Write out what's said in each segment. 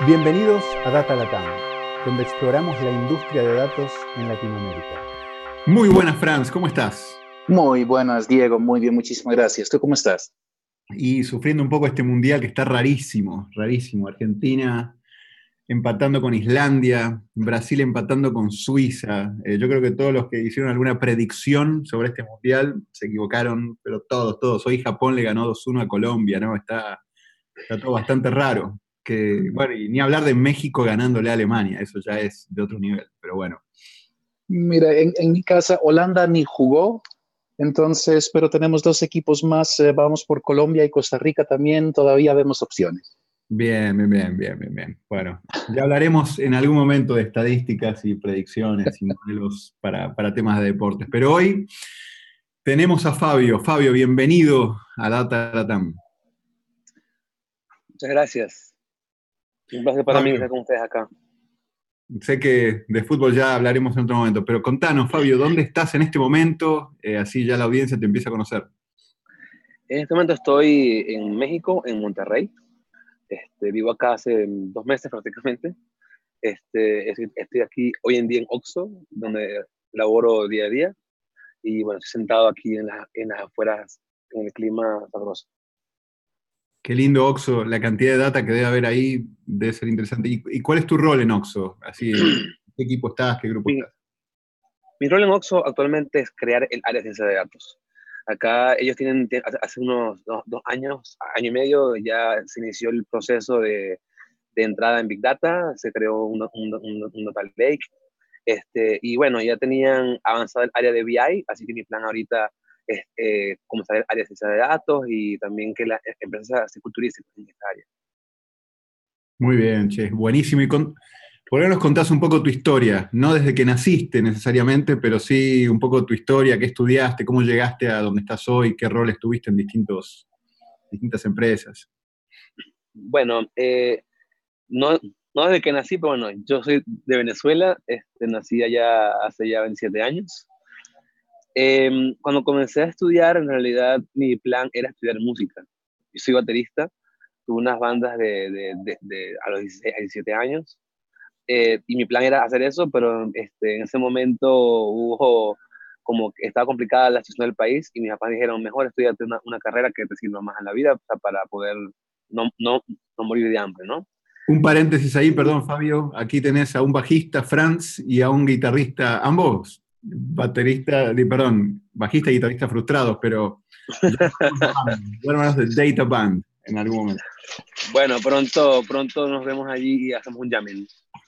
Bienvenidos a Data Latam, donde exploramos la industria de datos en Latinoamérica. Muy buenas, Franz, ¿cómo estás? Muy buenas, Diego, muy bien, muchísimas gracias. ¿Tú cómo estás? Y sufriendo un poco este mundial que está rarísimo, rarísimo. Argentina empatando con Islandia, Brasil empatando con Suiza. Eh, yo creo que todos los que hicieron alguna predicción sobre este mundial se equivocaron, pero todos, todos. Hoy Japón le ganó 2-1 a Colombia, ¿no? Está, está todo bastante raro que, bueno, y ni hablar de México ganándole a Alemania, eso ya es de otro nivel, pero bueno. Mira, en, mi casa Holanda ni jugó, entonces, pero tenemos dos equipos más, eh, vamos por Colombia y Costa Rica también, todavía vemos opciones. Bien, bien, bien, bien, bien, bien. Bueno, ya hablaremos en algún momento de estadísticas y predicciones y modelos para, para temas de deportes, pero hoy tenemos a Fabio. Fabio, bienvenido a Data Latam. Muchas gracias. Un placer para mí estar con ustedes acá. Sé que de fútbol ya hablaremos en otro momento, pero contanos, Fabio, ¿dónde estás en este momento? Eh, así ya la audiencia te empieza a conocer. En este momento estoy en México, en Monterrey. Este, vivo acá hace dos meses prácticamente. Este, estoy aquí hoy en día en Oxo, donde laboro día a día. Y bueno, estoy sentado aquí en, en las afueras, en el clima sabroso. Qué lindo Oxo, la cantidad de data que debe haber ahí debe ser interesante. ¿Y, cuál es tu rol en Oxo? Así, ¿Qué equipo estás? ¿Qué grupo estás? Mi rol en Oxo actualmente es crear el área de ciencia de datos. Acá ellos tienen, hace unos dos, años, año y medio, ya se inició el proceso de, de entrada en Big Data, se creó un, un, un, Data Lake, este, y bueno, ya tenían avanzado el área de BI, así que mi plan ahorita eh, como saber áreas de datos y también que las empresas se culturicen en esta área. Muy bien, Che, buenísimo. Y con, ¿Por qué nos contás un poco tu historia? No desde que naciste necesariamente, pero sí un poco tu historia, qué estudiaste, cómo llegaste a donde estás hoy, qué roles tuviste en distintos, distintas empresas. Bueno, eh, no, no desde que nací, pero bueno, yo soy de Venezuela, este, nací allá hace ya 27 años. Em, cuando comencé a estudiar, en realidad mi plan era estudiar música. Yo soy baterista, tuve unas bandas de, de, a los 16, 17 años, eh, y mi plan era hacer eso, pero este, en ese momento hubo como que estaba complicada la situación del país y mis papás dijeron, mejor estudiarte una, una carrera que te sirva más en la vida para poder no, no, no morir de hambre, ¿no? Un paréntesis ahí, perdón Fabio, aquí tenés a un bajista, Franz, y a un guitarrista, ambos baterista, perdón, bajista y guitarrista frustrados, pero hermanos de Data Band en algún momento. Bueno, pronto, pronto nos vemos allí y hacemos un jamming.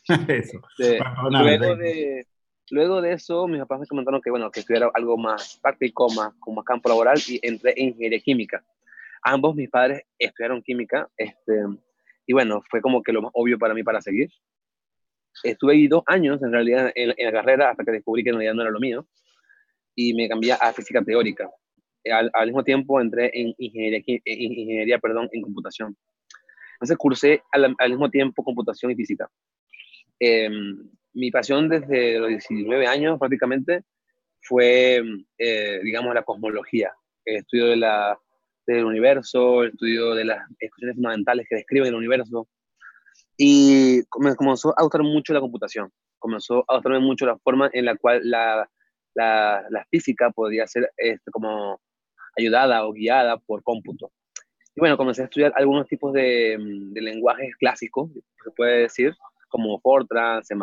eso. Este, luego, de, luego de eso, mis papás me comentaron que, bueno, que estudiara algo más práctico, más, con más campo laboral, y entré en ingeniería química. Ambos mis padres estudiaron química, este, y bueno, fue como que lo más obvio para mí para seguir estuve ahí dos años en realidad en, la carrera hasta que descubrí que en realidad no era lo mío y me cambié a física teórica. Al, mismo tiempo entré en ingeniería, ingeniería perdón, en computación. Entonces cursé al, mismo tiempo computación y física. Em, mi pasión desde los 19 años prácticamente fue, eh, digamos, la cosmología, el estudio de la, del universo, el estudio de las ecuaciones fundamentales que describen el universo, y me comenzó a gustar mucho la computación, comenzó a gustarme mucho la forma en la cual la, la, la física podía ser este, como ayudada o guiada por cómputo. Y bueno, comencé a estudiar algunos tipos de, de lenguajes clásicos, se puede decir, como Fortran, C++,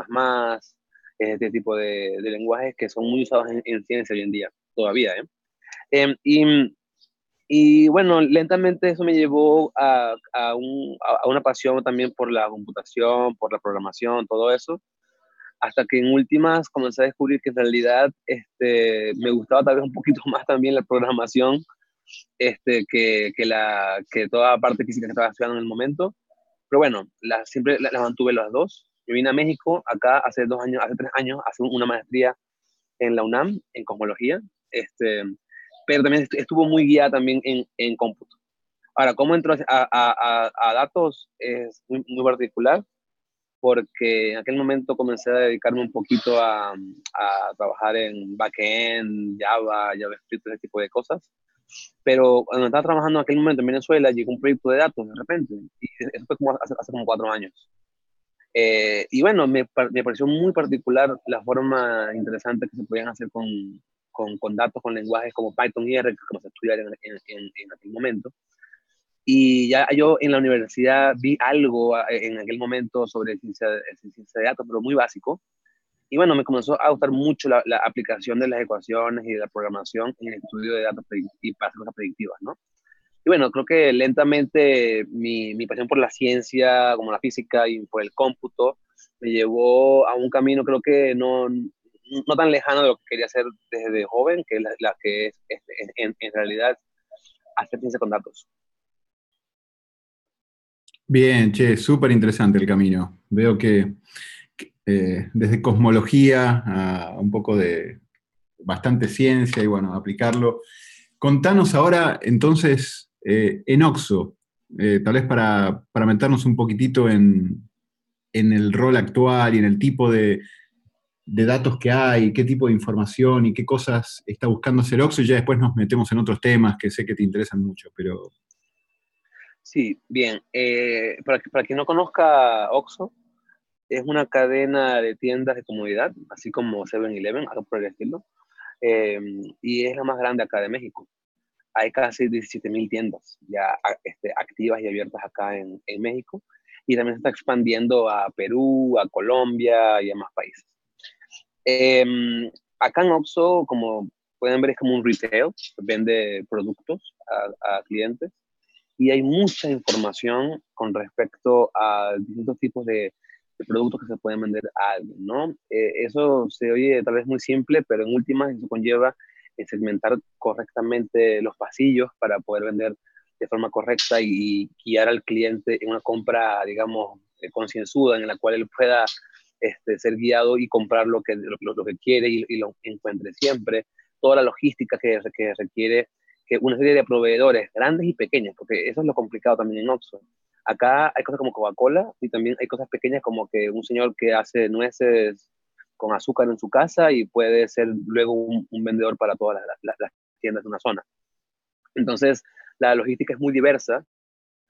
este tipo de, de lenguajes que son muy usados en, ciencia hoy en día, todavía. ¿eh? Em, y y bueno, lentamente eso me llevó a, a, un, a, una pasión también por la computación, por la programación, todo eso. Hasta que en últimas comencé a descubrir que en realidad este, me gustaba tal vez un poquito más también la programación este, que, que, la, que toda la parte física que estaba estudiando en el momento. Pero bueno, la, siempre las mantuve las dos. Yo vine a México acá hace dos años, hace tres años, a hacer una maestría en la UNAM en cosmología. Este, pero también estuvo muy guiada también en, en cómputo. Ahora, cómo entró a, a, a, datos es muy, muy, particular, porque en aquel momento comencé a dedicarme un poquito a, a trabajar en backend, Java, JavaScript, ese tipo de cosas. Pero cuando estaba trabajando en aquel momento en Venezuela, llegó un proyecto de datos de repente, y eso fue como hace, hace como cuatro años. Eh, y bueno, me, me, pareció muy particular la forma interesante que se podían hacer con, con, con datos, con lenguajes como Python y R, como se estudiaba en, en, en, aquel momento. Y ya yo en la universidad vi algo en aquel momento sobre ciencia, ciencia de datos, pero muy básico. Y bueno, me comenzó a gustar mucho la, la, aplicación de las ecuaciones y de la programación en el estudio de datos y para cosas predictivas, ¿no? Y bueno, creo que lentamente mi, mi, pasión por la ciencia, como la física y por el cómputo, me llevó a un camino creo que no, no tan lejano de lo que quería hacer desde joven, que es la, que es, en, en, realidad hacer ciencia con datos. Bien, che, súper interesante el camino. Veo que, eh, desde cosmología a un poco de bastante ciencia y bueno, aplicarlo. Contanos ahora entonces eh, en Oxo, eh, tal vez para, meternos un poquitito en, el rol actual y en el tipo de, datos que hay, qué tipo de información y qué cosas está buscando hacer Oxo, y ya después nos metemos en otros temas que sé que te interesan mucho, pero... Sí, bien. Eh, para, para quien no conozca Oxo, es una cadena de tiendas de comodidad, así como 7-Eleven, algo por el estilo, y es la más grande acá de México hay casi 17.000 tiendas ya este, activas y abiertas acá en, en, México y también se está expandiendo a Perú, a Colombia y a más países. Eh, acá en Oxxo, como pueden ver, es como un retail, vende productos a, a, clientes y hay mucha información con respecto a distintos tipos de, de productos que se pueden vender a alguien, ¿no? Eh, eso se oye tal vez muy simple, pero en últimas eso conlleva segmentar correctamente los pasillos para poder vender de forma correcta y, guiar al cliente en una compra, digamos, eh, concienzuda, en la cual él pueda este, ser guiado y comprar lo que, lo, que quiere y, lo encuentre siempre. Toda la logística que, que requiere que una serie de proveedores, grandes y pequeños, porque eso es lo complicado también en Oxxo. Acá hay cosas como Coca-Cola y también hay cosas pequeñas como que un señor que hace nueces con azúcar en su casa y puede ser luego un, vendedor para todas las, tiendas de una zona. Entonces, la logística es muy diversa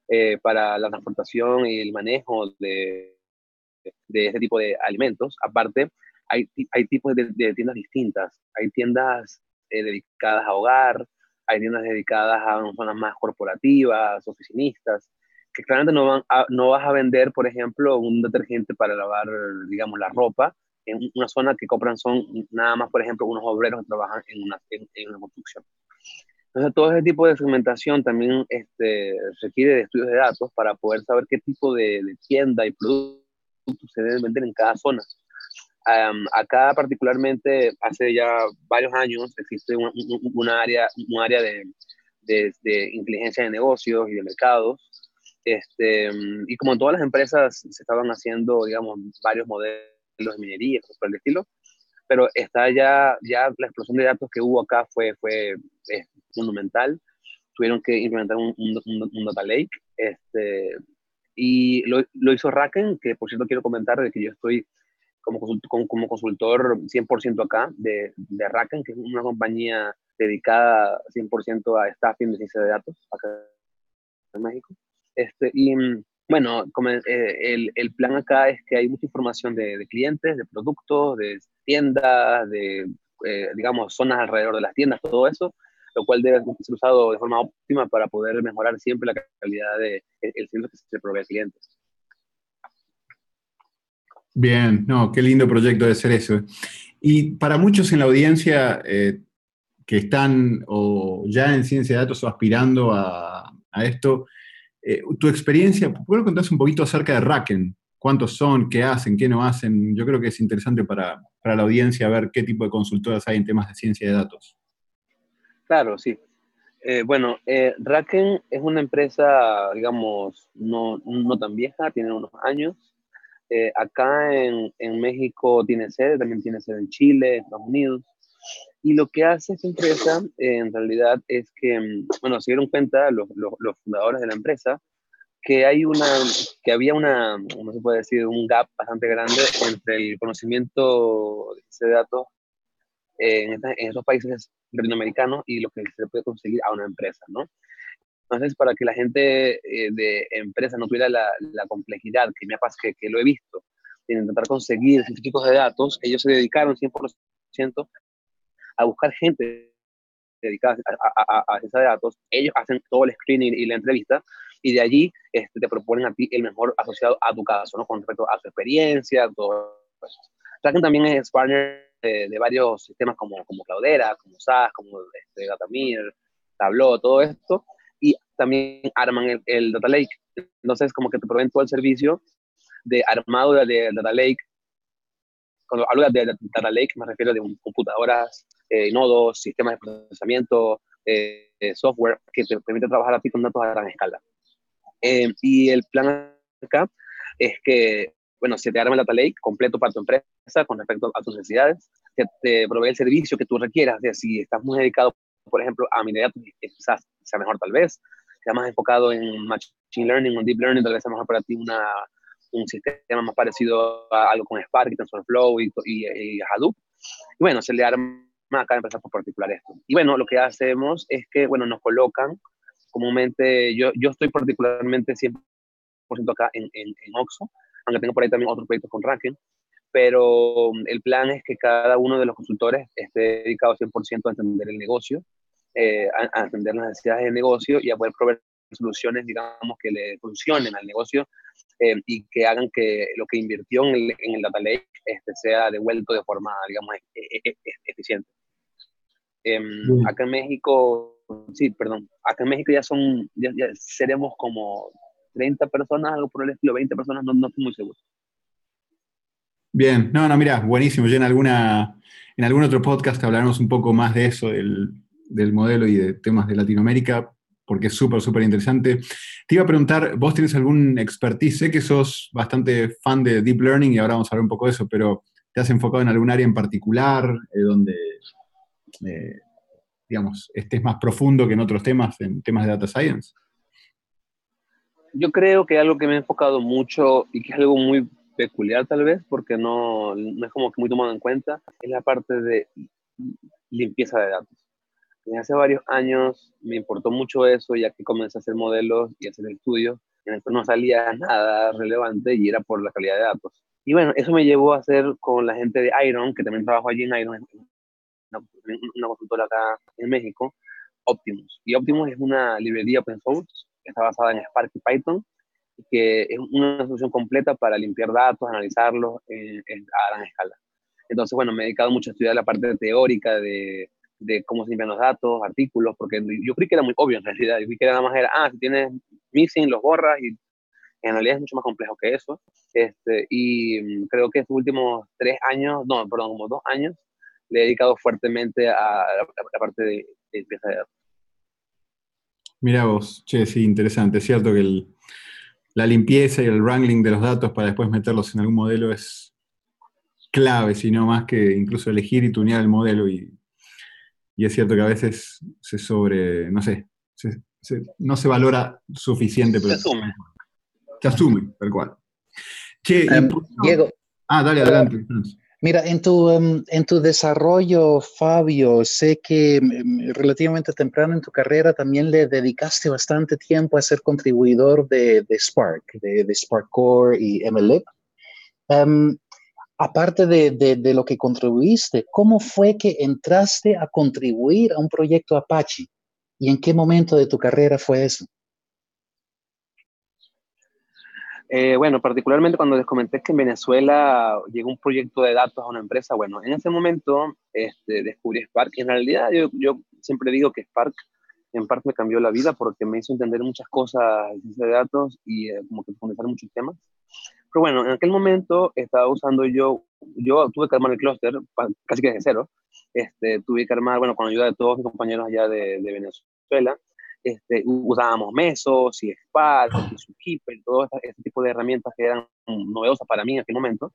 eh, para la transportación y el manejo de, de este tipo de alimentos. Aparte, hay, hay tipos de, tiendas distintas. Hay tiendas eh, dedicadas a hogar, hay tiendas dedicadas a zonas más corporativas, oficinistas, que claramente no, van no vas a vender, por ejemplo, un detergente para lavar, digamos, la ropa, en una zona que compran son nada más, por ejemplo, unos obreros que trabajan en una, en, una construcción. Entonces, todo ese tipo de segmentación también este, requiere de estudios de datos para poder saber qué tipo de, tienda y productos se vender en cada zona. acá particularmente, hace ya varios años, existe un, área, un área de, de, de, inteligencia de negocios y de mercados. Este, y como en todas las empresas se estaban haciendo, digamos, varios modelos de minería, por el estilo, pero está ya, ya la explosión de datos que hubo acá fue, fue monumental. Tuvieron que implementar un, un, data lake, este, y lo, lo, hizo Raken, que por cierto quiero comentar de que yo estoy como, como, como consultor 100% acá de, de Raken, que es una compañía dedicada 100% a staffing de ciencia de datos acá en México. Este, y bueno, como, eh, el, el, plan acá es que hay mucha información de, de clientes, de productos, de tiendas, de, eh, digamos, zonas alrededor de las tiendas, todo eso, lo cual debe ser usado de forma óptima para poder mejorar siempre la calidad del de, servicio que se provee a clientes. Bien, no, qué lindo proyecto de ser eso. Y para muchos en la audiencia eh, que están o ya en ciencia de datos o aspirando a, esto, eh, tu experiencia, ¿puedo contar un poquito acerca de Raken? ¿Cuántos son? ¿Qué hacen? ¿Qué no hacen? Yo creo que es interesante para, para la audiencia ver qué tipo de consultoras hay en temas de ciencia de datos. Claro, sí. Eh, bueno, eh, Raken es una empresa, digamos, no, no tan vieja, tiene unos años. Eh, acá en, en, México tiene sede, también tiene sede en Chile, Estados Unidos. Y lo que hace esta empresa, eh, en realidad, es que, mm, bueno, se dieron cuenta los, los, fundadores de la empresa que hay una, que había una, no se puede decir, un gap bastante grande entre el conocimiento de datos en, en estos países latinoamericanos y lo que se puede conseguir a una empresa, ¿no? Entonces, para que la gente eh, de empresa no tuviera la, la, complejidad que me ha que, que, lo he visto, de intentar conseguir científicos de datos, ellos se dedicaron 100% a buscar gente dedicada a, a, esa de datos, ellos hacen todo el screening y la entrevista, y de allí este, te proponen a ti el mejor asociado a tu caso, ¿no? Con respecto a su experiencia, todo eso. Kraken también es partner de, varios sistemas como, como Cloudera, como SAS, como este, Datamir, Tableau, todo esto, y también arman el, el, Data Lake. Entonces, como que te proveen todo el servicio de armado de, Data Lake. Cuando hablo de, Data Lake, me refiero a computadoras, eh, nodos, sistemas de procesamiento, eh, software que te permite trabajar a ti con datos a gran escala. Eh, y el plan acá es que, bueno, se te arma el Data Lake completo para tu empresa con respecto a tus necesidades, que te provee el servicio que tú requieras, si estás muy dedicado, por ejemplo, a mi datos, quizás sea mejor tal vez, sea más enfocado en Machine Learning o Deep Learning, tal vez sea mejor para ti una, un sistema más parecido a algo con Spark y TensorFlow y, y, Hadoop. Y bueno, se le arma a cada empresa por particular esto. Y bueno, lo que hacemos es que, bueno, nos colocan comúnmente, yo, yo estoy particularmente 100% acá en, en, en, Oxo, aunque tengo por ahí también otros proyectos con Ranking, pero el plan es que cada uno de los consultores esté dedicado 100% a entender el negocio, eh, a, a, entender las necesidades del negocio y a poder proveer soluciones, digamos, que le funcionen al negocio eh, y que hagan que lo que invirtió en el, en el Data Lake este, sea devuelto de forma, digamos, e, e, e, eficiente. Em, acá en México, sí, perdón, acá en México ya son, ya, seremos como 30 personas, algo por el estilo, 20 personas, no, no estoy muy seguro. Bien, no, no, mira, buenísimo. Ya en, alguna, en algún otro podcast hablaremos un poco más de eso, del, del modelo y de temas de Latinoamérica, porque es súper, súper interesante. Te iba a preguntar, ¿vos tienes algún expertise? Sé que sos bastante fan de Deep Learning y ahora vamos a hablar un poco de eso, pero ¿te has enfocado en algún área en particular eh, donde, eh, digamos, estés más profundo que en otros temas, en temas de Data Science? Yo creo que algo que me he enfocado mucho y que es algo muy peculiar tal vez, porque no, no es como que muy tomado en cuenta, es la parte de limpieza de datos hace varios años me importó mucho eso, ya que comencé a hacer modelos y hacer estudios, en el que no salía nada relevante y era por la calidad de datos. Y bueno, eso me llevó a hacer con la gente de Iron, que también trabajo allí en Iron, una consultora acá en México, Optimus. Y Optimus es una librería open source que está basada en Spark y Python, que es una solución completa para limpiar datos, analizarlos a gran escala. Entonces, bueno, me he dedicado mucho a estudiar la parte teórica de de cómo se limpian los datos, artículos, porque yo creí que era muy obvio en realidad. Yo creí que nada más era, ah, si tienes missing, los borras, y en realidad es mucho más complejo que eso. Este, y mm, creo que estos últimos tres años, no, perdón, como dos años, le he dedicado fuertemente a la, parte de, limpieza de datos. Mira vos, che, sí, interesante. Es cierto que la limpieza y el wrangling de los datos para después meterlos en algún modelo es clave, sino más que incluso elegir y tunear el modelo y y es cierto que a veces se sobre, no sé, no se valora suficiente. Pero se asume. Se asume, tal cual. Che, em, Diego. Ah, dale, adelante. Mira, en tu, em, en tu desarrollo, Fabio, sé que em, relativamente temprano en tu carrera también le dedicaste bastante tiempo a ser contribuidor de, de Spark, de, de, Spark Core y MLIP aparte de, lo que contribuiste, ¿cómo fue que entraste a contribuir a un proyecto Apache? ¿Y en qué momento de tu carrera fue eso? Eh, bueno, particularmente cuando les comenté que en Venezuela llegó un proyecto de datos a una empresa, bueno, en ese momento este, descubrí Spark. En realidad yo, yo, siempre digo que Spark en parte me cambió la vida porque me hizo entender muchas cosas de datos y eh, como que profundizar muchos temas. Pero bueno, en aquel momento estaba usando yo, yo tuve que armar el clúster casi que desde cero. Este, tuve que armar, bueno, con ayuda de todos mis compañeros allá de, de Venezuela, este, usábamos Mesos y Spark y Zookeeper, todo este, este, tipo de herramientas que eran novedosas para mí en aquel momento.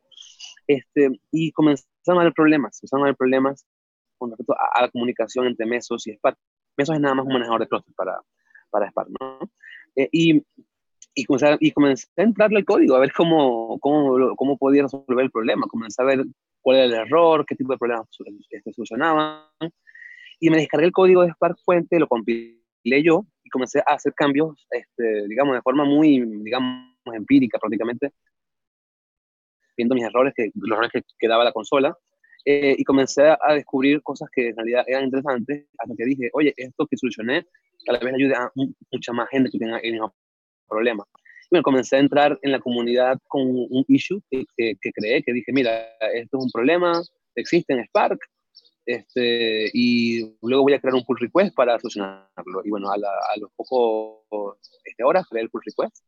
Este, y comenzaron a haber problemas, comenzaron a haber problemas con respecto a, la comunicación entre Mesos y Spark. Mesos es nada más un manejador de clúster para, para Spark, ¿no? Eh, y y comencé, y comencé a entrarle al código, a ver cómo, cómo, cómo podía resolver el problema, comencé a ver cuál era el error, qué tipo de problemas este, solucionaban. Y me descargué el código de Spark Fuente, lo compilé yo y comencé a hacer cambios, este, digamos, de forma muy, digamos, empírica prácticamente. viendo mis errores, que, los errores que, que daba la consola, eh, y comencé a descubrir cosas que en realidad eran interesantes, hasta que dije, oye, esto que solucioné, tal vez ayude a mucha más gente que tenga el mismo problema. Y bueno, comencé a entrar en la comunidad con un issue que, que, creé, que dije, mira, esto es un problema, existe en Spark, este, y luego voy a crear un pull request para solucionarlo. Y bueno, a, a los pocos este, horas creé el pull request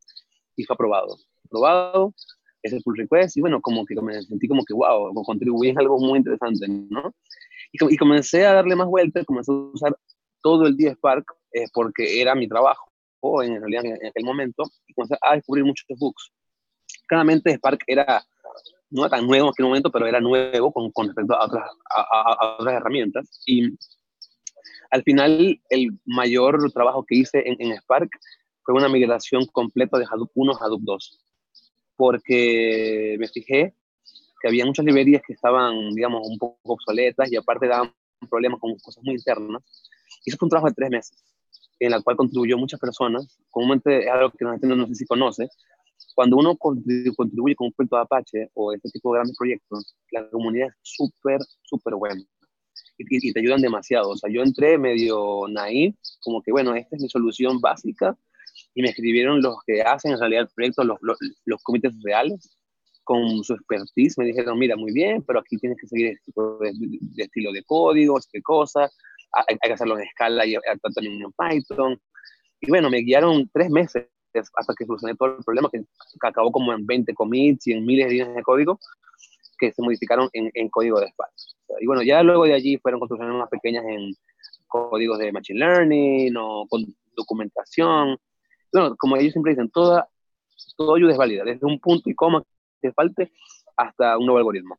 y fue aprobado. Aprobado, ese pull request y bueno, como que me sentí como que, wow, contribuí en algo muy interesante, ¿no? Y, y, comencé a darle más vueltas, comencé a usar todo el día Spark eh, porque era mi trabajo, en realidad en, aquel momento, y comencé a descubrir muchos bugs. Claramente Spark era no tan nuevo en aquel momento, pero era nuevo con, con respecto a otras, a, otras herramientas. Y al final, el mayor trabajo que hice en, en Spark fue una migración completa de Hadoop 1 a Hadoop 2 porque me fijé que había muchas librerías que estaban, digamos, un poco obsoletas y aparte daban problemas con cosas muy internas. Fue un trabajo de tres meses, en el cual contribuyó muchas personas. Comúnmente es algo que la gente no, sé si conoce. Cuando uno contribuye con un proyecto de Apache o este tipo de grandes proyectos, la comunidad es súper, súper buena. Y, y, te ayudan demasiado. O sea, yo entré medio naif, como que, bueno, esta es mi solución básica y me escribieron los que hacen en realidad el proyecto, los, los, los comités reales, con su expertise, me dijeron, mira, muy bien, pero aquí tienes que seguir este tipo de, estilo de código, qué cosa, hay, que hacerlo en escala y también en Python. Y bueno, me guiaron tres meses hasta que solucioné todo el problema, que, acabó como en 20 commits y en miles de líneas de código que se modificaron en, en código de Spark. Y bueno, ya luego de allí fueron construcciones más pequeñas en códigos de Machine Learning o con documentación, bueno, como ellos siempre dicen, toda, todo ayuda es válida, desde un punto y coma que falte hasta un nuevo algoritmo.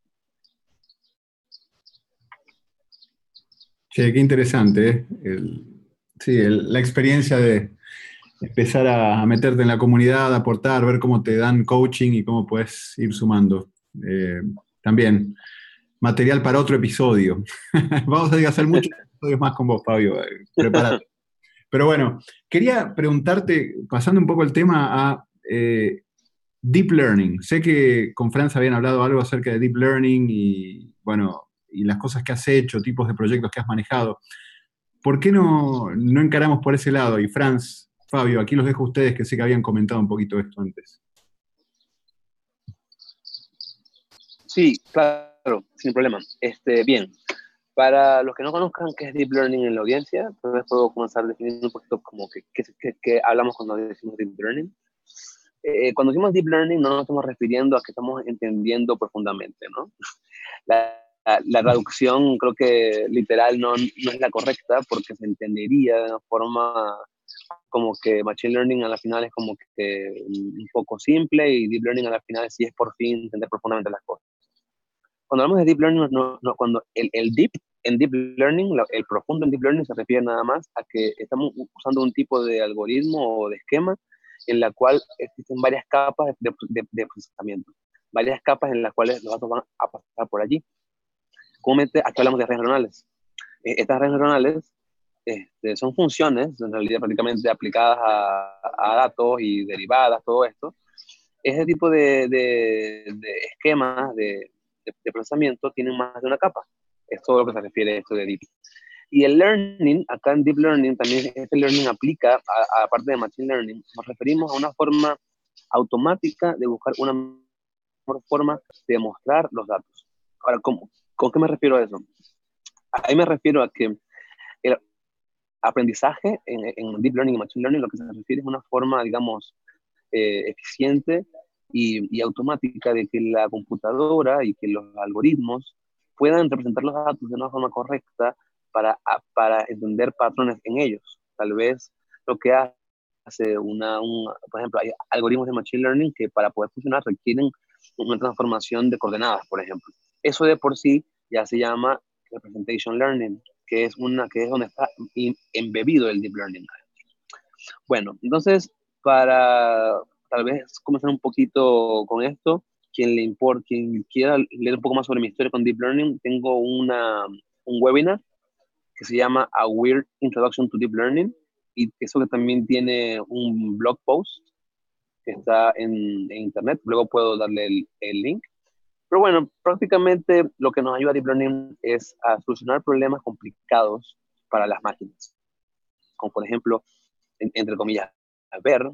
Sí, qué interesante. ¿eh? sí, la experiencia de empezar a, meterte en la comunidad, aportar, ver cómo te dan coaching y cómo puedes ir sumando. Eh, también material para otro episodio. Vamos a hacer muchos episodios más con vos, Fabio. Eh, prepárate. Pero bueno, quería preguntarte, pasando un poco el tema a eh, Deep Learning. Sé que con Franz habían hablado algo acerca de Deep Learning y, bueno, y las cosas que has hecho, tipos de proyectos que has manejado. ¿Por qué no, no encaramos por ese lado? Y Franz, Fabio, aquí los dejo a ustedes que sé que habían comentado un poquito esto antes. Sí, claro, sin problema. Este, bien, para los que no conozcan qué es Deep Learning en la audiencia, entonces puedo comenzar definiendo un poquito como qué hablamos cuando decimos Deep Learning. Eh, cuando decimos Deep Learning no nos estamos refiriendo a que estamos entendiendo profundamente, ¿no? La, la, traducción creo que literal no, no, es la correcta porque se entendería de una forma como que Machine Learning a la final es como que un poco simple y Deep Learning a la final sí es por fin entender profundamente las cosas cuando hablamos de deep learning, no, no, cuando el, el, deep en deep learning, el profundo en deep learning se refiere nada más a que estamos usando un tipo de algoritmo o de esquema en la cual existen varias capas de, de, procesamiento, varias capas en las cuales los datos van a pasar por allí. Comúnmente aquí hablamos de redes neuronales. Eh, estas redes neuronales este, son funciones, en realidad prácticamente aplicadas a, a, datos y derivadas, todo esto. Ese tipo de, de, de esquemas, de, de, procesamiento tienen más de una capa. Es todo lo que se refiere a esto de Deep. Y el learning, acá en Deep Learning, también este learning aplica, a, parte de Machine Learning, nos referimos a una forma automática de buscar una mejor forma de mostrar los datos. Ahora, ¿cómo? ¿con qué me refiero a eso? Ahí me refiero a que aprendizaje en, Deep Learning y Machine Learning lo que se refiere es una forma, digamos, eh, eficiente y, automática de que la computadora y que los algoritmos puedan representar los datos de una forma correcta para, para entender patrones en ellos. Tal vez lo que hace una, por ejemplo, hay algoritmos de Machine Learning que para poder funcionar requieren una transformación de coordenadas, por ejemplo. Eso de por sí ya se llama Representation Learning, que es, una, que es donde está embebido el Deep Learning. Bueno, entonces, para, tal vez comenzar un poquito con esto. Quien le importa, quien quiera leer un poco más sobre mi historia con Deep Learning, tengo una, un webinar que se llama A Weird Introduction to Deep Learning y eso que también tiene un blog post que está en, internet. Luego puedo darle el, el, link. Pero bueno, prácticamente lo que nos ayuda Deep Learning es a solucionar problemas complicados para las máquinas, como por ejemplo, entre comillas, ver,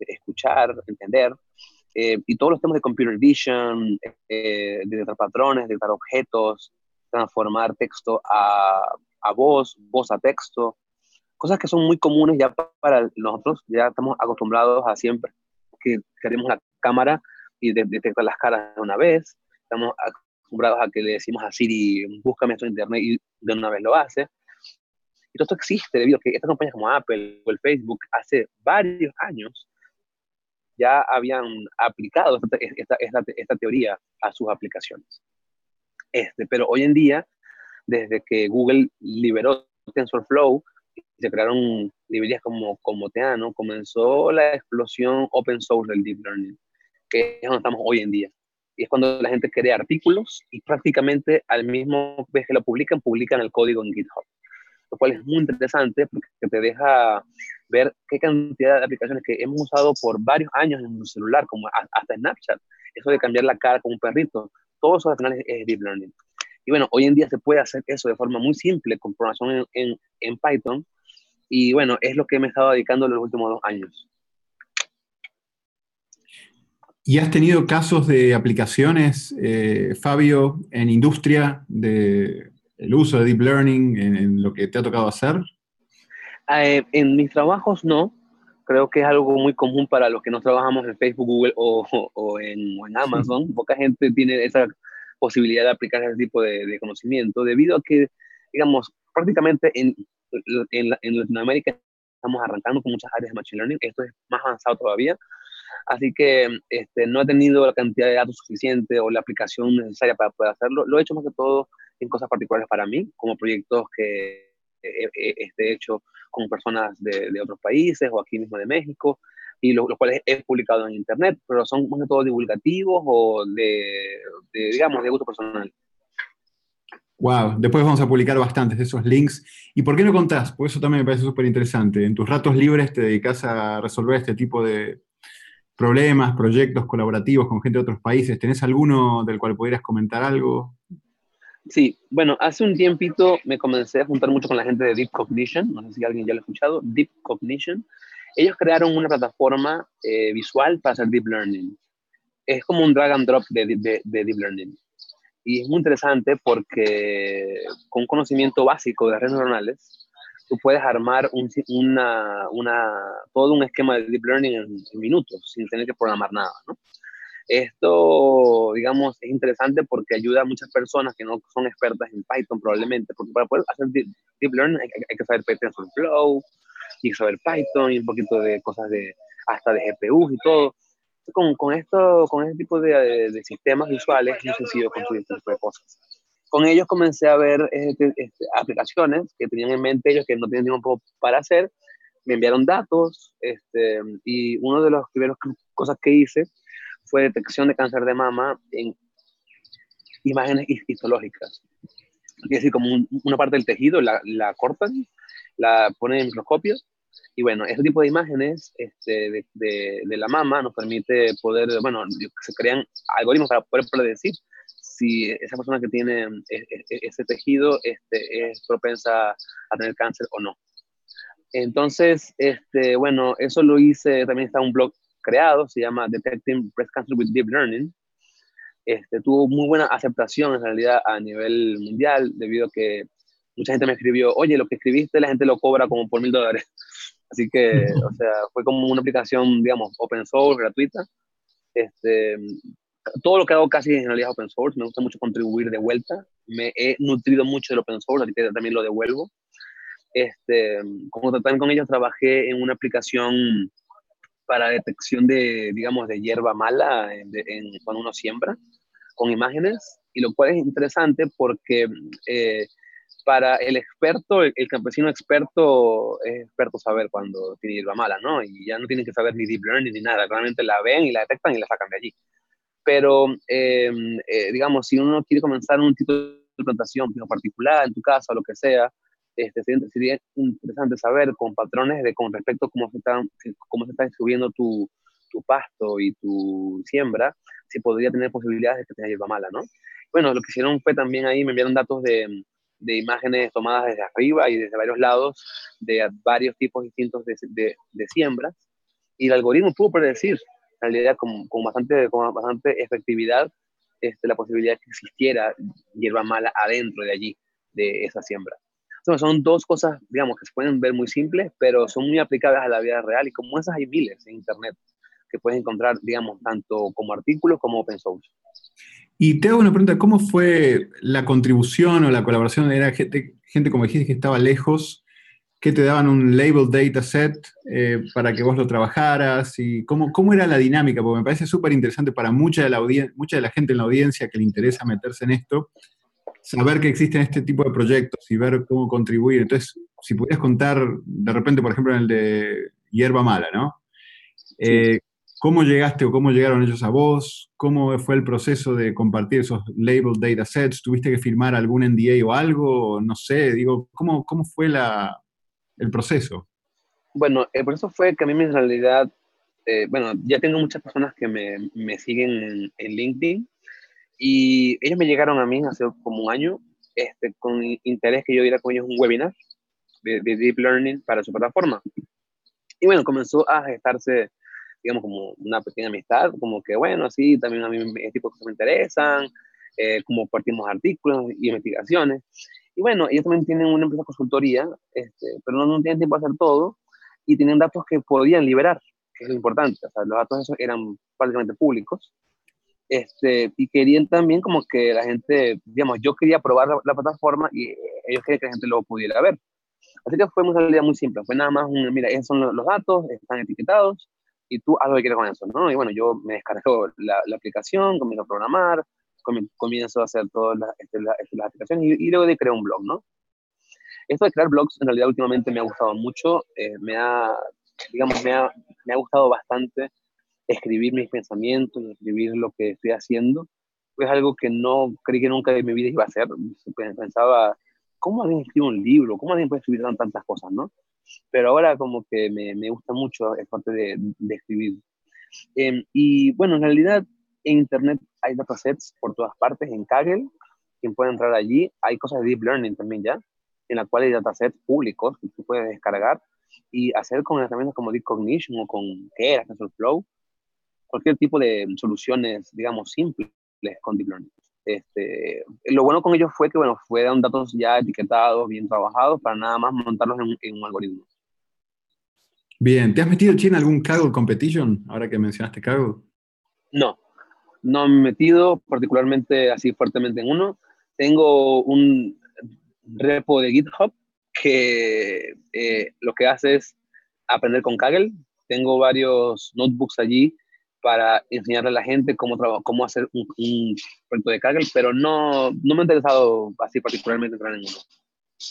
escuchar, entender, eh, y todos los temas de computer vision, eh, de detectar patrones, detectar objetos, transformar texto a, a voz, voz a texto, cosas que son muy comunes ya para nosotros, ya estamos acostumbrados a siempre que queremos la cámara y de, detectar las caras de una vez, estamos acostumbrados a que le decimos a Siri, búscame esto en internet y de una vez lo hace. Y todo esto existe debido a que estas compañías como Apple o el Facebook hace varios años ya habían aplicado esta, esta, esta, teoría a sus aplicaciones. Este, pero hoy en día, desde que Google liberó TensorFlow se crearon librerías como, como Teano, comenzó la explosión open source del deep learning, que es donde estamos hoy en día. Y es cuando la gente crea artículos y prácticamente al mismo vez que lo publican, publican el código en GitHub. Lo cual es muy interesante porque te deja ver qué cantidad de aplicaciones que hemos usado por varios años en un celular, como hasta Snapchat, eso de cambiar la cara con un perrito, todo eso al final es, deep learning. Y bueno, hoy en día se puede hacer eso de forma muy simple con programación en, en, Python. Y bueno, es lo que me he estado dedicando los últimos dos años. ¿Y has tenido casos de aplicaciones, eh, Fabio, en industria, de el uso de Deep Learning en lo que te ha tocado hacer? Eh, en mis trabajos no. Creo que es algo muy común para los que no trabajamos en Facebook, Google o, o, en, Amazon. Poca gente tiene esa posibilidad de aplicar ese tipo de, conocimiento debido a que, digamos, prácticamente en, en, en, Latinoamérica estamos arrancando con muchas áreas de Machine Learning. Esto es más avanzado todavía. Así que este, no he tenido la cantidad de datos suficiente o la aplicación necesaria para poder hacerlo. Lo he hecho más que todo en cosas particulares para mí, como proyectos que he, hecho con personas de, de, otros países o aquí mismo de México, y los cuales he publicado en Internet, pero son más que todo divulgativos o de, digamos, de gusto personal. Wow, después vamos a publicar bastantes de esos links. ¿Y por qué no contás? Porque eso también me parece súper interesante. En tus ratos libres te dedicas a resolver este tipo de problemas, proyectos colaborativos con gente de otros países. ¿Tenés alguno del cual pudieras comentar algo? Sí, bueno, hace un tiempito me comencé a juntar mucho con la gente de Deep Cognition, no sé si alguien ya lo ha escuchado, Deep Cognition. Ellos crearon una plataforma eh, visual para hacer Deep Learning. Es como un drag and drop de, de, Deep Learning. Y es muy interesante porque con conocimiento básico de redes neuronales, tú puedes armar un, una, una, todo un esquema de Deep Learning en, en minutos, sin tener que programar nada, ¿no? Esto, digamos, es interesante porque ayuda a muchas personas que no son expertas en Python probablemente, porque para poder hacer deep, learning hay, que saber TensorFlow, y saber Python y un poquito de cosas de hasta de GPUs y todo. Con, con esto, con este tipo de, de, sistemas visuales es muy sencillo construir este tipo de cosas. Con ellos comencé a ver este, este, aplicaciones que tenían en mente ellos que no tenían tiempo para hacer. Me enviaron datos este, y uno de los primeros cosas que hice fue detección de cáncer de mama en imágenes histológicas. Es decir, como una parte del tejido la, la, cortan, la ponen en microscopio y bueno, ese tipo de imágenes este, de, de, la mama nos permite poder, bueno, se crean algoritmos para poder predecir si esa persona que tiene e, e, e, ese tejido este, es propensa a tener cáncer o no. Entonces, este, bueno, eso lo hice, también está un blog creado, se llama Detecting Breast Cancer with Deep Learning. Este, tuvo muy buena aceptación en realidad a nivel mundial, debido a que mucha gente me escribió, oye, lo que escribiste la gente lo cobra como por mil dólares. Así que, o sea, fue como una aplicación, digamos, open source, gratuita. Este, todo lo que hago casi en realidad es open source, me gusta mucho contribuir de vuelta, me he nutrido mucho del open source, así que también lo devuelvo. Este, como también con ellos trabajé en una aplicación para detección de, digamos, de hierba mala en, cuando uno siembra, con imágenes, y lo cual es interesante porque eh, para el experto, el, campesino experto, es experto saber cuando tiene hierba mala, ¿no? Y ya no tienen que saber ni deep learning ni nada, realmente la ven y la detectan y la sacan de allí. Pero, eh, eh, digamos, si uno quiere comenzar un tipo de plantación particular en tu casa o lo que sea, este, sería interesante saber con patrones de con respecto a cómo se está, cómo se está distribuyendo tu, tu pasto y tu siembra si podría tener posibilidades de que tenga hierba mala, ¿no? Bueno, lo que hicieron fue también ahí, me enviaron datos de, de imágenes tomadas desde arriba y desde varios lados de varios tipos distintos de, de, de siembras y el algoritmo pudo predecir, realidad con, bastante, con bastante efectividad, este, la posibilidad que existiera hierba mala adentro de allí, de esa siembra. Entonces, son dos cosas, digamos, que se pueden ver muy simples, pero son muy aplicadas a la vida real y como esas hay miles en Internet que puedes encontrar, digamos, tanto como artículos como open source. Y te hago una pregunta, ¿cómo fue la contribución o la colaboración? ¿Era gente, gente como dijiste, que estaba lejos, que te daban un label dataset eh, para que vos lo trabajaras? y cómo, ¿Cómo era la dinámica? Porque me parece súper interesante para mucha de, la mucha de la gente en la audiencia que le interesa meterse en esto, saber que existen este tipo de proyectos y ver cómo contribuir. Entonces, si pudieras contar, de repente, por ejemplo, en el de Hierba Mala, ¿no? Eh, ¿Cómo llegaste o cómo llegaron ellos a vos? ¿Cómo fue el proceso de compartir esos label datasets? ¿Tuviste que firmar algún NDA o algo? No sé, digo, ¿cómo, cómo fue la, el proceso? Bueno, el proceso fue que a mí en realidad, eh, bueno, ya tengo muchas personas que me, me siguen en, LinkedIn y ellos me llegaron a mí hace como un año este, con interés que yo diera con ellos un webinar de, de Deep Learning para su plataforma. Y bueno, comenzó a gestarse digamos, como una pequeña amistad, como que, bueno, sí, también a mí este tipo de cosas me interesan, eh, partimos artículos y investigaciones. Y bueno, ellos también tienen una empresa de consultoría, este, pero no, no tienen tiempo de hacer todo, y tienen datos que podían liberar, que es lo importante. O sea, los datos esos eran prácticamente públicos. Este, y querían también como que la gente, digamos, yo quería probar la, plataforma y ellos querían que la gente lo pudiera ver. Así que fue una salida muy simple, fue nada más un, mira, esos son los datos, están etiquetados, y tú haz lo que quieras con eso, ¿no? Y bueno, yo me descargo la, la aplicación, comienzo a programar, comienzo a hacer todas las, este, este, las aplicaciones y, y, luego de crear un blog, ¿no? Esto de crear blogs en realidad últimamente me ha gustado mucho, eh, me ha, digamos, me ha, me ha gustado bastante escribir mis pensamientos escribir lo que estoy haciendo. Es algo que no creí que nunca en mi vida iba a hacer. Pensaba, ¿cómo alguien escribe un libro? ¿Cómo alguien puede escribir tantas cosas, no? pero ahora como que me, me gusta mucho es parte de, de escribir. Eh, y bueno, en realidad en Internet hay datasets por todas partes, en Kaggle, quien puede entrar allí, hay cosas de Deep Learning también ya, en la cual hay datasets públicos que tú puedes descargar y hacer con herramientas como Deep Cognition o con Keras, TensorFlow, cualquier tipo de soluciones, digamos, simples con Deep Learning. Este, lo bueno con ellos fue que, bueno, fueron datos ya etiquetados, bien trabajados, para nada más montarlos en, un algoritmo. Bien, ¿te has metido, en algún Kaggle Competition, ahora que mencionaste Kaggle? No, no me he metido particularmente así fuertemente en uno. Tengo un repo de GitHub que eh, lo que hace es aprender con Kaggle. Tengo varios notebooks allí para enseñarle a la gente cómo, cómo hacer un, proyecto de Kaggle, pero no, no me ha interesado así particularmente entrar en uno.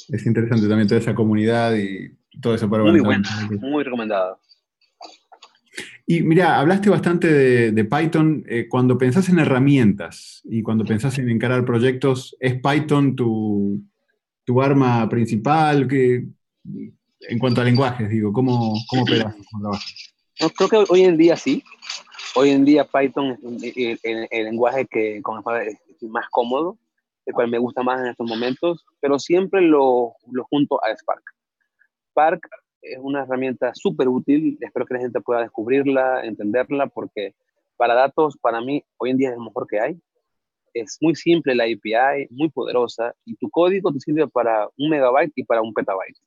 Es interesante también toda esa comunidad y todo eso para Muy bueno, muy recomendado. Y mira, hablaste bastante de, Python. Eh, cuando pensás en herramientas y cuando pensás en encarar proyectos, ¿es Python tu, tu arma principal? Que, en cuanto a lenguajes, digo, ¿cómo, cómo operas? No, creo que hoy en día sí. Hoy en día Python es el, lenguaje que con más cómodo, el cual me gusta más en estos momentos, pero siempre lo, lo junto a Spark. Spark es una herramienta súper útil, espero que la gente pueda descubrirla, entenderla, porque para datos, para mí, hoy en día es lo mejor que hay. Es muy simple la API, muy poderosa, y tu código te sirve para un megabyte y para un petabyte.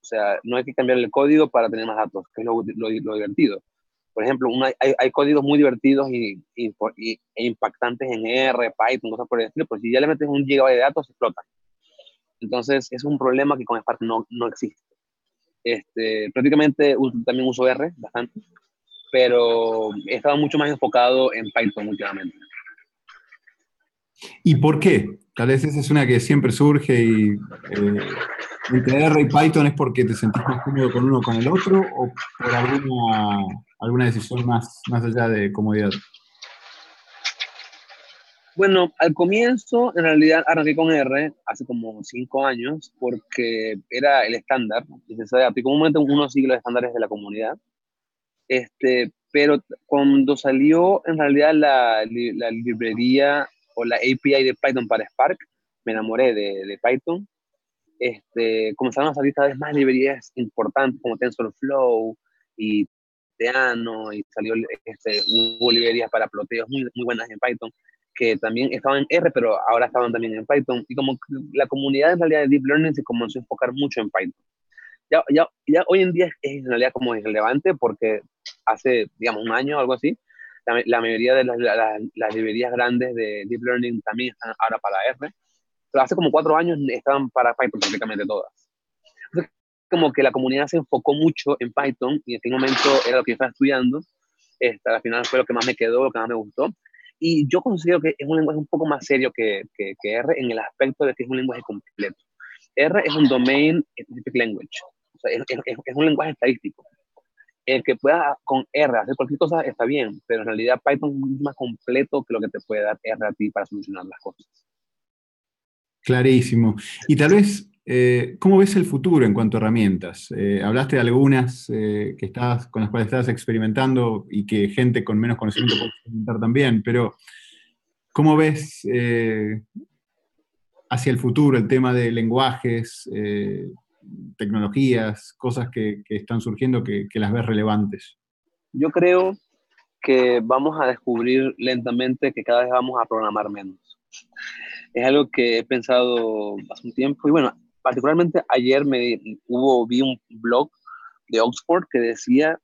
O sea, no hay que cambiar el código para tener más datos, que es lo, lo, divertido. Por ejemplo, hay, hay, códigos muy divertidos y, y, e impactantes en R, Python, cosas por el estilo, pero si ya le metes un gigabyte de datos, explotan. Entonces, es un problema que con Spark no, no existe. Este, prácticamente también uso R bastante, pero he estado mucho más enfocado en Python últimamente. ¿Y por qué? Tal vez esa es una que siempre surge y eh, entre R y Python es porque te sentís más cómodo con uno o con el otro o por alguna, alguna decisión más, más allá de comodidad. Bueno, al comienzo en realidad arranqué con R hace como cinco años porque era el estándar. Aplicó un momento unos siglos de estándares de la comunidad. Este, pero cuando salió en realidad la, la librería o la API de Python para Spark, me enamoré de, de Python. Este, comenzaron a salir cada vez más librerías importantes como TensorFlow y Teano, y salió, este, hubo librerías para ploteos muy, muy buenas en Python, que también estaban en R, pero ahora estaban también en Python. Y como la comunidad en realidad de Deep Learning se comenzó a enfocar mucho en Python. Ya, ya, ya hoy en día es en realidad como irrelevante porque hace, digamos, un año o algo así, la, mayoría de las, las, librerías grandes de Deep Learning también están ahora para R, pero hace como cuatro años estaban para Python prácticamente todas. Entonces, como que la comunidad se enfocó mucho en Python y en aquel momento era lo que yo estaba estudiando. Este, al final fue lo que más me quedó, lo que más me gustó. Y yo considero que es un lenguaje un poco más serio que, que, que R en el aspecto de que es un lenguaje completo. R es un Domain Specific Language, o sea, es, es, es un lenguaje estadístico el que pueda con R hacer cualquier cosa está bien, pero en realidad Python es más completo que lo que te puede dar R a ti para solucionar las cosas. Clarísimo. Y tal vez, eh, ¿cómo ves el futuro en cuanto a herramientas? Eh, hablaste de algunas eh, que estás, con las cuales estás experimentando y que gente con menos conocimiento puede experimentar también, pero ¿cómo ves hacia el futuro el tema de lenguajes? tecnologías, cosas que, están surgiendo que, las ves relevantes? Yo creo que vamos a descubrir lentamente que cada vez vamos a programar menos. Es algo que he pensado hace un tiempo y bueno, particularmente ayer me hubo, vi un blog de Oxford que decía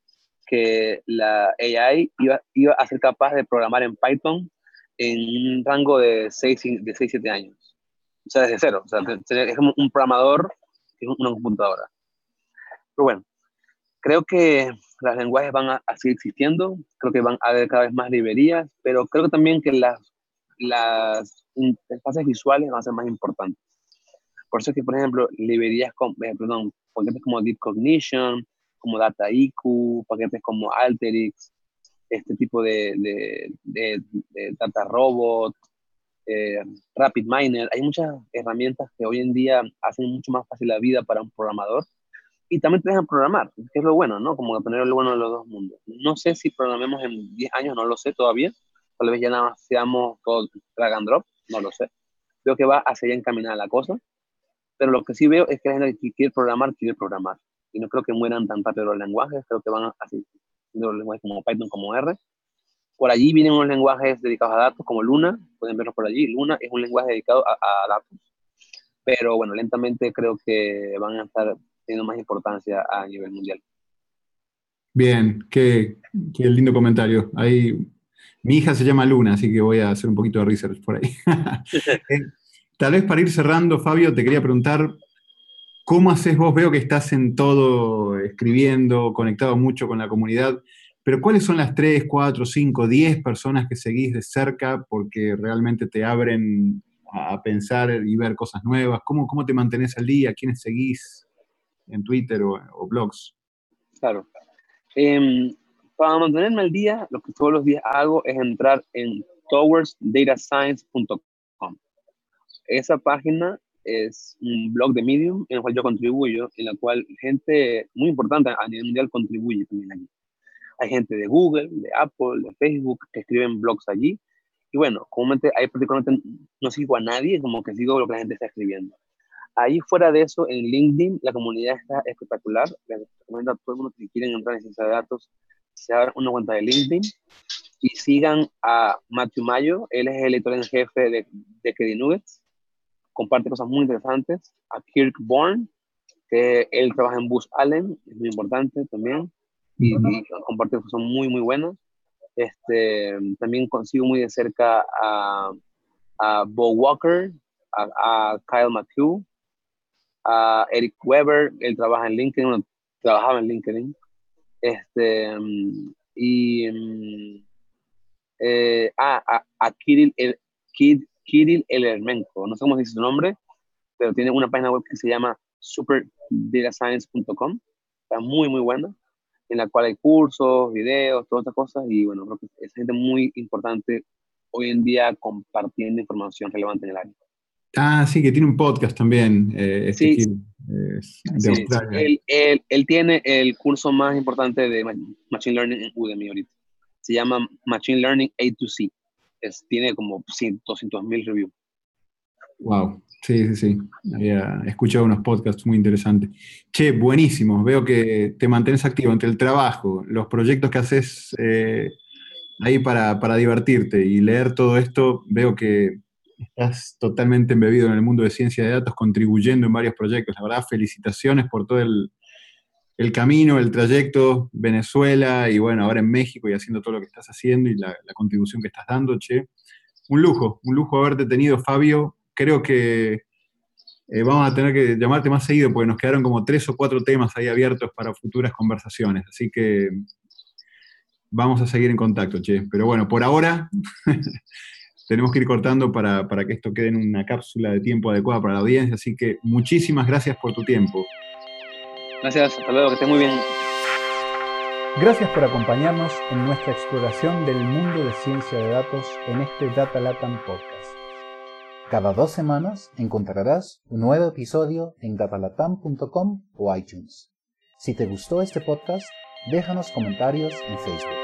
que la AI iba, iba a ser capaz de programar en Python en un rango de 6, de 6 7 años. O sea, desde cero. O sea, es como un programador una computadora. Pero bueno, creo que los lenguajes van a, seguir existiendo, creo que van a haber cada vez más librerías, pero creo que también que las, las interfaces visuales van a ser más importantes. Por eso es que, por ejemplo, librerías, con, eh, perdón, paquetes como Deep Cognition, como DataIQ, paquetes como Alteryx, este tipo de, de, de, de Data Robot, eh, Rapid Miner, hay muchas herramientas que hoy en día hacen mucho más fácil la vida para un programador y también te dejan programar, que es lo bueno, ¿no? Como tener lo bueno de los dos mundos. No sé si programemos en 10 años, no lo sé todavía, tal vez ya nada más seamos todo drag and drop, no lo sé. Veo que va hacia allá encaminada la cosa, pero lo que sí veo es que la gente que quiere programar, quiere programar. Y no creo que mueran tan rápido los lenguajes, creo que van a seguir los lenguajes como Python, como R, por allí vienen unos lenguajes dedicados a datos como Luna, pueden verlos por allí. Luna es un lenguaje dedicado a, datos, pero bueno, lentamente creo que van a estar teniendo más importancia a nivel mundial. Bien, qué, lindo comentario. Ahí, mi hija se llama Luna, así que voy a hacer un poquito de research por ahí. Tal vez para ir cerrando, Fabio, te quería preguntar, ¿cómo haces vos? Veo que estás en todo, escribiendo, conectado mucho con la comunidad. Pero ¿cuáles son las 3, 4, 5, 10 personas que seguís de cerca porque realmente te abren a pensar y ver cosas nuevas? ¿Cómo, cómo te mantenés al día? ¿Quiénes seguís en Twitter o, blogs? Claro. Em, para mantenerme al día, lo que todos los días hago es entrar en towardsdatascience.com. Esa página es un blog de Medium en el cual yo contribuyo, en la cual gente muy importante a nivel mundial contribuye también aquí. Hay gente de Google, de Apple, de Facebook que escriben blogs allí. Y bueno, comúnmente ahí particularmente no sigo a nadie, como que sigo lo que la gente está escribiendo. Ahí fuera de eso, en LinkedIn, la comunidad está espectacular. Les recomiendo a todo el mundo que quieren entrar en ciencia de datos, se abran una cuenta de LinkedIn y sigan a Matthew Mayo. Él es el editor en jefe de, de KD Nuggets. Comparte cosas muy interesantes. A Kirk Bourne, que él trabaja en Booz Allen, es muy importante también y, y compartir son muy, muy buenos. Este, también consigo muy de cerca a, a Bo Walker, a, Kyle McHugh, a Eric Weber, él trabaja en LinkedIn, trabajaba en LinkedIn. Este, y eh, a, a, Kirill, el, Kid, Kirill Elermenko, no sé cómo se dice su nombre, pero tiene una página web que se llama superdatascience.com, está muy, muy buena en la cual hay cursos, videos, todas estas cosas, y bueno, creo que es gente muy importante hoy en día compartiendo información relevante en el área. Ah, sí, que tiene un podcast también. Eh, este sí, de Él, él, él, tiene el curso más importante de Machine Learning en Udemy ahorita. Se llama Machine Learning A to C. Tiene como 200 mil reviews. Wow, sí, sí, sí. Había escuchado unos podcasts muy interesantes. Che, buenísimo. Veo que te mantienes activo entre el trabajo, los proyectos que haces eh, ahí para, para, divertirte y leer todo esto. Veo que estás totalmente embebido en el mundo de ciencia de datos, contribuyendo en varios proyectos. La verdad, felicitaciones por todo el, el camino, el trayecto, Venezuela y bueno, ahora en México y haciendo todo lo que estás haciendo y la, contribución que estás dando, che. Un lujo, un lujo haberte tenido, Fabio creo que eh, vamos a tener que llamarte más seguido porque nos quedaron como tres o cuatro temas ahí abiertos para futuras conversaciones. Así que vamos a seguir en contacto, Che. Pero bueno, por ahora tenemos que ir cortando para, para, que esto quede en una cápsula de tiempo adecuada para la audiencia. Así que muchísimas gracias por tu tiempo. Gracias, hasta luego, que estés muy bien. Gracias por acompañarnos en nuestra exploración del mundo de ciencia de datos en este Data Latam Podcast. Cada dos semanas encontrarás un nuevo episodio en datalatam.com o iTunes. Si te gustó este podcast, déjanos comentarios en Facebook.